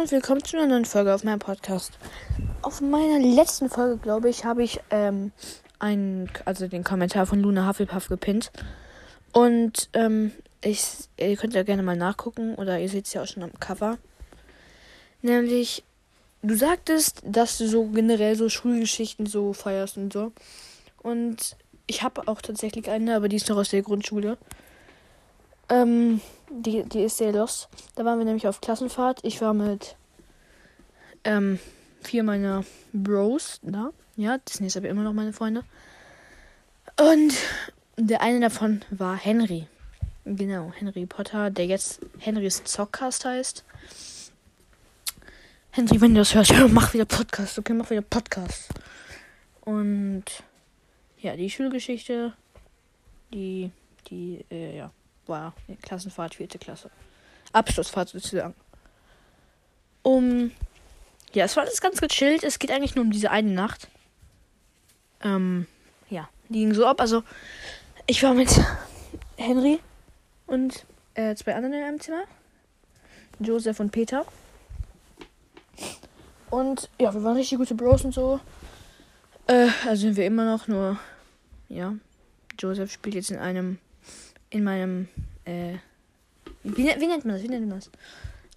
Und willkommen zu einer neuen Folge auf meinem Podcast. Auf meiner letzten Folge, glaube ich, habe ich ähm, einen, also den Kommentar von Luna Hufflepuff gepinnt. Und ähm, ich, ihr könnt ja gerne mal nachgucken oder ihr seht es ja auch schon am Cover. Nämlich, du sagtest, dass du so generell so Schulgeschichten so feierst und so. Und ich habe auch tatsächlich eine, aber die ist noch aus der Grundschule. Ähm, die, die ist sehr los. Da waren wir nämlich auf Klassenfahrt. Ich war mit ähm, vier meiner Bros da. Ja, das sind jetzt aber immer noch meine Freunde. Und der eine davon war Henry. Genau, Henry Potter, der jetzt Henrys Zockcast heißt. Henry, wenn du das hörst, mach wieder Podcast. Okay, mach wieder Podcast. Und ja, die Schulgeschichte, die, die, äh, ja, war Klassenfahrt, vierte Klasse. Abschlussfahrt sozusagen. Um, ja, es war alles ganz gechillt. Es geht eigentlich nur um diese eine Nacht. Ähm, ja, die ging so ab. Also, ich war mit Henry und äh, zwei anderen in einem Zimmer. Joseph und Peter. Und ja, wir waren richtig gute Bros und so. Äh, also sind wir immer noch, nur ja. Joseph spielt jetzt in einem, in meinem, äh, wie, wie nennt man das? Wie nennt man das?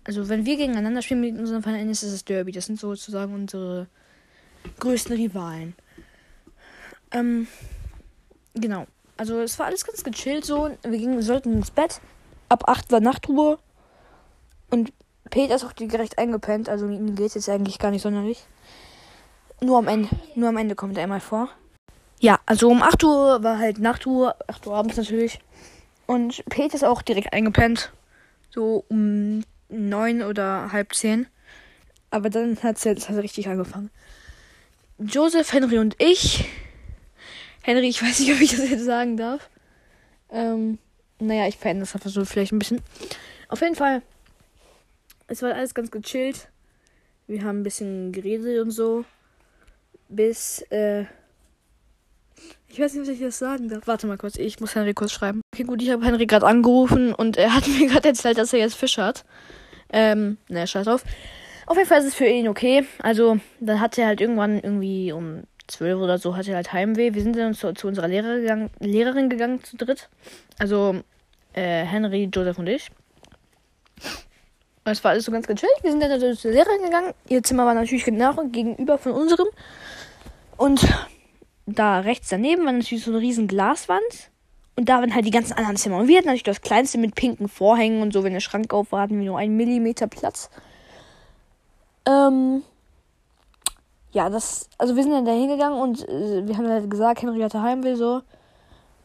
Also wenn wir gegeneinander spielen mit unseren Vereinen, ist es das Derby. Das sind sozusagen unsere größten Rivalen. Ähm, genau. Also es war alles ganz gechillt so. Wir, gingen, sollten ins Bett. Ab 8 war Nachtruhe. Und Peter ist auch direkt eingepennt. Also ihm geht es jetzt eigentlich gar nicht sonderlich. Nur am Ende, nur am Ende kommt er einmal vor. Ja, also um 8 Uhr war halt Nachtruhe, 8 Uhr abends natürlich. Und Peter ist auch direkt eingepennt. So um 9 oder halb 10. Aber dann hat es jetzt richtig angefangen. Joseph, Henry und ich. Henry, ich weiß nicht, ob ich das jetzt sagen darf. Ähm, naja, ich verändere das einfach so vielleicht ein bisschen. Auf jeden Fall, es war alles ganz gechillt. Wir haben ein bisschen geredet und so bis, äh, ich weiß nicht, was ich jetzt sagen darf. Warte mal kurz, ich muss Henry kurz schreiben. Okay, gut, ich habe Henry gerade angerufen und er hat mir gerade erzählt, dass er jetzt Fisch hat. Ähm, naja, scheiß drauf. Auf jeden Fall ist es für ihn okay. Also, dann hat er halt irgendwann irgendwie um 12 oder so hat er halt Heimweh. Wir sind dann zu, zu unserer Lehrer gegangen, Lehrerin gegangen zu dritt. Also, äh, Henry, Joseph und ich. Es war alles so ganz gechillt. Wir sind dann also zur Lehrerin gegangen. Ihr Zimmer war natürlich genau gegenüber von unserem. Und da rechts daneben war natürlich so eine riesen Glaswand. Und da waren halt die ganzen anderen Zimmer. Und wir hatten natürlich das kleinste mit pinken Vorhängen und so. Wenn der Schrank auf war, hatten wir nur einen Millimeter Platz. Ähm, ja, das, also wir sind dann da hingegangen und äh, wir haben halt gesagt, Henry hatte Heimweh so.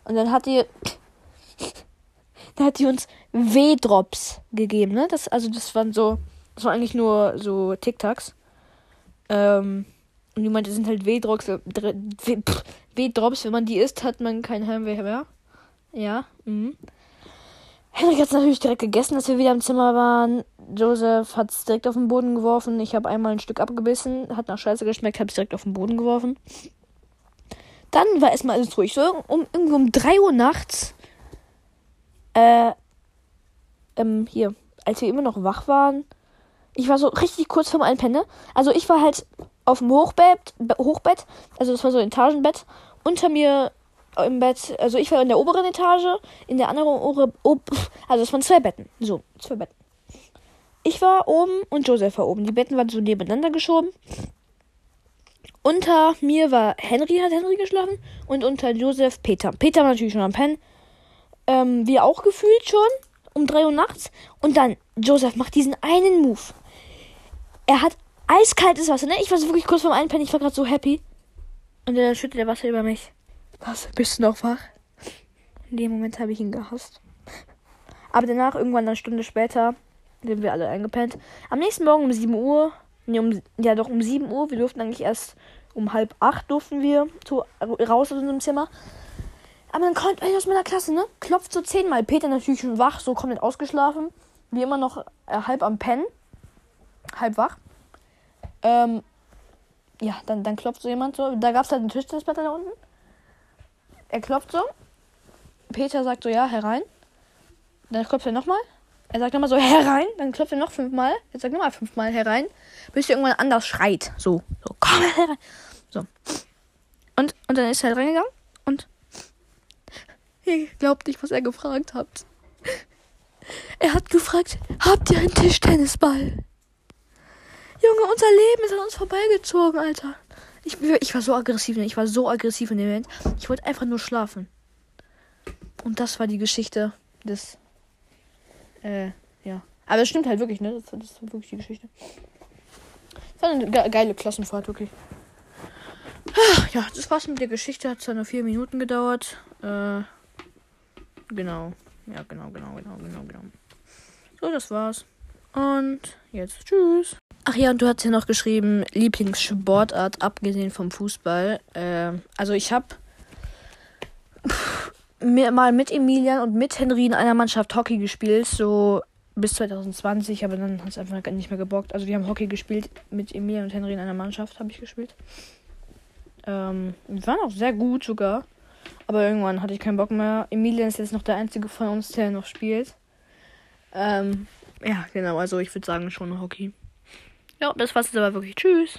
Und dann hat die, da hat die uns W-Drops gegeben, ne? Das, also das waren so, das waren eigentlich nur so TikToks. Ähm, und die meinte, sind halt W-Drops, W-Drops, wenn man die isst, hat man kein Heimweh mehr. Ja, mhm. Henrik hat es natürlich direkt gegessen, als wir wieder im Zimmer waren. Joseph hat es direkt auf den Boden geworfen. Ich habe einmal ein Stück abgebissen, hat nach Scheiße geschmeckt, habe es direkt auf den Boden geworfen. Dann war erstmal alles ruhig. So um, irgendwie um 3 Uhr nachts. Äh, ähm, hier, als wir immer noch wach waren. Ich war so richtig kurz vorm Einpennen. Also ich war halt auf dem Hochbett, Hochbett, also das war so ein Etagenbett. Unter mir im Bett, also ich war in der oberen Etage, in der anderen, obere, ob, also es waren zwei Betten. So, zwei Betten. Ich war oben und Joseph war oben. Die Betten waren so nebeneinander geschoben. Unter mir war Henry, hat Henry geschlafen. Und unter Joseph Peter. Peter war natürlich schon am Pennen. Ähm, wir auch gefühlt schon. Um 3 Uhr nachts. Und dann, Joseph macht diesen einen Move. Er hat eiskaltes Wasser, ne? Ich war so wirklich kurz vorm Einpennen. Ich war gerade so happy. Und er schüttet der Wasser über mich. Was? Bist du noch wach? In dem Moment habe ich ihn gehasst. Aber danach, irgendwann eine Stunde später, sind wir alle eingepennt. Am nächsten Morgen um 7 Uhr, nee, um, ja doch um 7 Uhr, wir durften eigentlich erst um halb acht durften wir zu, raus aus unserem Zimmer. Aber dann kommt einer aus meiner Klasse, ne? Klopft so zehnmal. Peter natürlich schon wach, so komplett ausgeschlafen. Wie immer noch äh, halb am Pennen. Halb wach. Ähm, ja, dann, dann klopft so jemand so. Da gab es halt einen Tischtennisplatte da unten. Er klopft so. Peter sagt so, ja, herein. Dann klopft er nochmal. Er sagt nochmal so herein, dann klopft er noch fünfmal. Er sagt nochmal fünfmal herein, bis er irgendwann anders schreit. So, so, komm herein. So. Und, und dann ist er halt reingegangen und ihr glaubt nicht, was er gefragt hat. Er hat gefragt, habt ihr einen Tischtennisball? Junge, unser Leben ist an uns vorbeigezogen, Alter. Ich, ich war so aggressiv, ich war so aggressiv in dem Moment. Ich wollte einfach nur schlafen. Und das war die Geschichte des. Äh, ja. Aber es stimmt halt wirklich, ne? Das, das war wirklich die Geschichte. Das war eine ge geile Klassenfahrt, wirklich. Ja, das war's mit der Geschichte. Hat zwar nur vier Minuten gedauert. Äh, genau. Ja, genau, genau, genau, genau, genau. So, das war's. Und jetzt tschüss. Ach ja, und du hast ja noch geschrieben, Lieblingssportart, abgesehen vom Fußball. Äh, also ich habe mal mit Emilian und mit Henry in einer Mannschaft Hockey gespielt, so bis 2020, aber dann hat es einfach nicht mehr gebockt. Also wir haben Hockey gespielt mit Emilian und Henry in einer Mannschaft, habe ich gespielt. Ähm, wir waren auch sehr gut sogar. Aber irgendwann hatte ich keinen Bock mehr. Emilian ist jetzt noch der einzige von uns, der noch spielt. Ähm, ja, genau, also ich würde sagen schon Hockey. Ja, das war's jetzt aber wirklich. Tschüss.